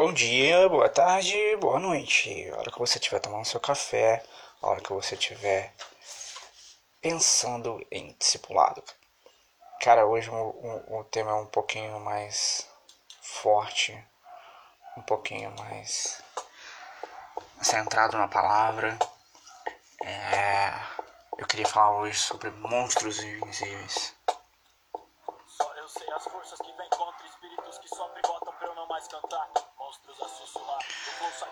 Bom dia, boa tarde, boa noite. A hora que você estiver tomando seu café, a hora que você estiver pensando em discipulado. Cara, hoje o, o, o tema é um pouquinho mais forte, um pouquinho mais centrado na palavra. É, eu queria falar hoje sobre monstros invisíveis. Eu sei as forças que vêm contra espíritos que só pra eu não mais cantar. Monstros a sussurrar,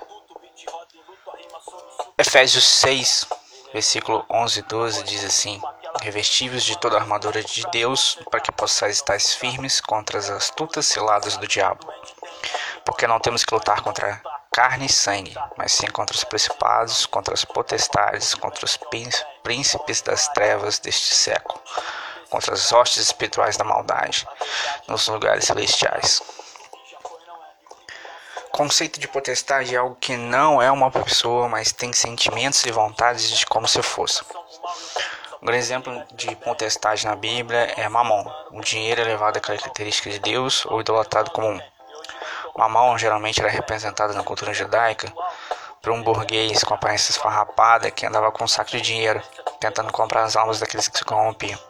tudo, beat roda luto, Efésios 6, versículo 11 e 12 diz assim: Revestivos de toda a armadura de Deus, para que possais estar firmes contra as astutas ciladas do diabo. Porque não temos que lutar contra carne e sangue, mas sim contra os principados, contra as potestades, contra os príncipes das trevas deste século, contra as hostes espirituais da maldade nos lugares celestiais. O conceito de potestade é algo que não é uma pessoa, mas tem sentimentos e vontades de como se fosse. Um grande exemplo de potestade na Bíblia é Mamon. O dinheiro é levado à característica de Deus ou idolatrado como um. Mamon geralmente era representado na cultura judaica por um burguês com aparência esfarrapada que andava com um saco de dinheiro, tentando comprar as almas daqueles que se corrompiam.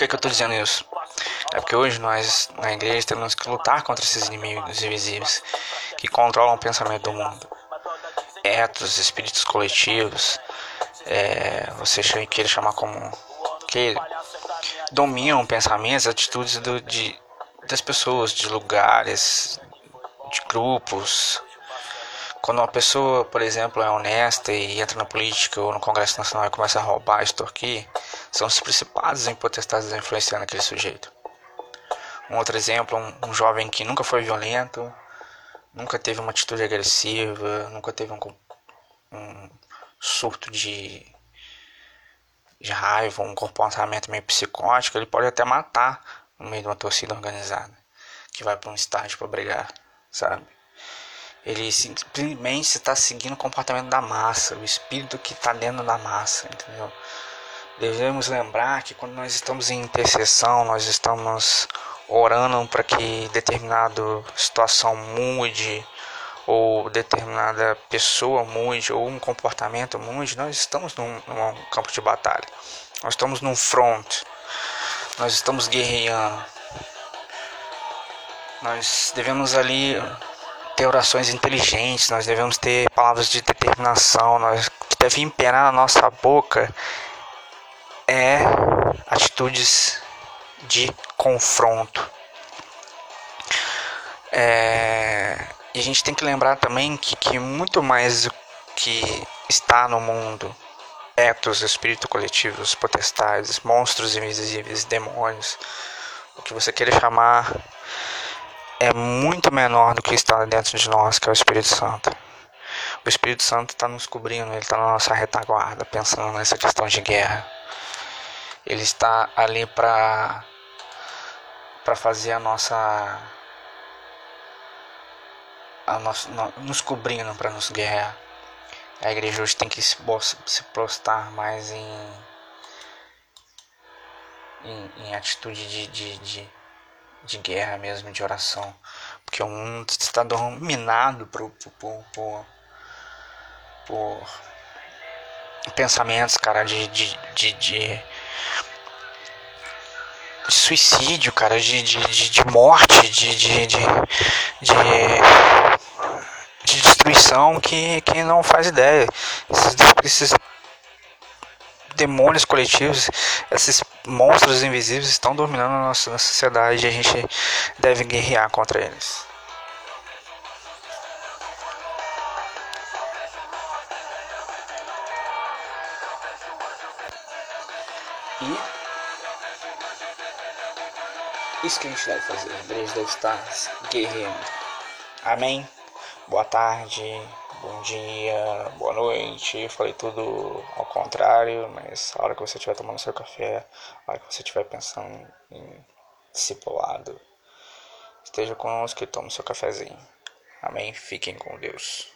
Que, que eu estou dizendo isso? É porque hoje nós, na igreja, temos que lutar contra esses inimigos invisíveis que controlam o pensamento do mundo. Etos, espíritos coletivos, é, você queira chamar como que dominam pensamentos, atitudes do, de, das pessoas, de lugares, de grupos. Quando uma pessoa, por exemplo, é honesta e entra na política ou no Congresso Nacional e começa a roubar, extorquir, são os principados em potestades influenciando aquele sujeito. Um outro exemplo, um, um, jovem que nunca foi violento, nunca teve uma atitude agressiva, nunca teve um, um surto de, de raiva, um comportamento meio psicótico, ele pode até matar no meio de uma torcida organizada que vai para um estádio para brigar, sabe? Ele simplesmente está seguindo o comportamento da massa, o espírito que está dentro da massa, entendeu? Devemos lembrar que quando nós estamos em intercessão, nós estamos orando para que determinada situação mude, ou determinada pessoa mude, ou um comportamento mude, nós estamos num, num campo de batalha. Nós estamos num front, nós estamos guerreando. Nós devemos ali ter orações inteligentes, nós devemos ter palavras de determinação, nós que deve imperar na nossa boca é atitudes de confronto. É, e a gente tem que lembrar também que, que muito mais do que está no mundo etos, espíritos coletivos, potestades, monstros invisíveis, demônios, o que você queira chamar, é muito menor do que está dentro de nós, que é o Espírito Santo. O Espírito Santo está nos cobrindo, ele está na nossa retaguarda, pensando nessa questão de guerra. Ele está ali para para fazer a nossa a nossa nos cobrindo para nos guerrear. A igreja hoje tem que se, postar mais em, em, em atitude de, de, de, de, guerra mesmo, de oração. Porque o mundo está dominado por, por, por, por pensamentos, cara, de, de, de, de suicídio, cara, de, de, de, de morte, de, de, de, de de destruição que, que não faz ideia. Esses, esses demônios coletivos, esses monstros invisíveis estão dominando a nossa sociedade e a gente deve guerrear contra eles. E isso que a gente deve fazer. A igreja deve estar guerreando. Amém boa tarde, bom dia, boa noite. Falei tudo ao contrário, mas a hora que você estiver tomando seu café, a hora que você estiver pensando em discipulado, esteja conosco e tome seu cafezinho. Amém? Fiquem com Deus.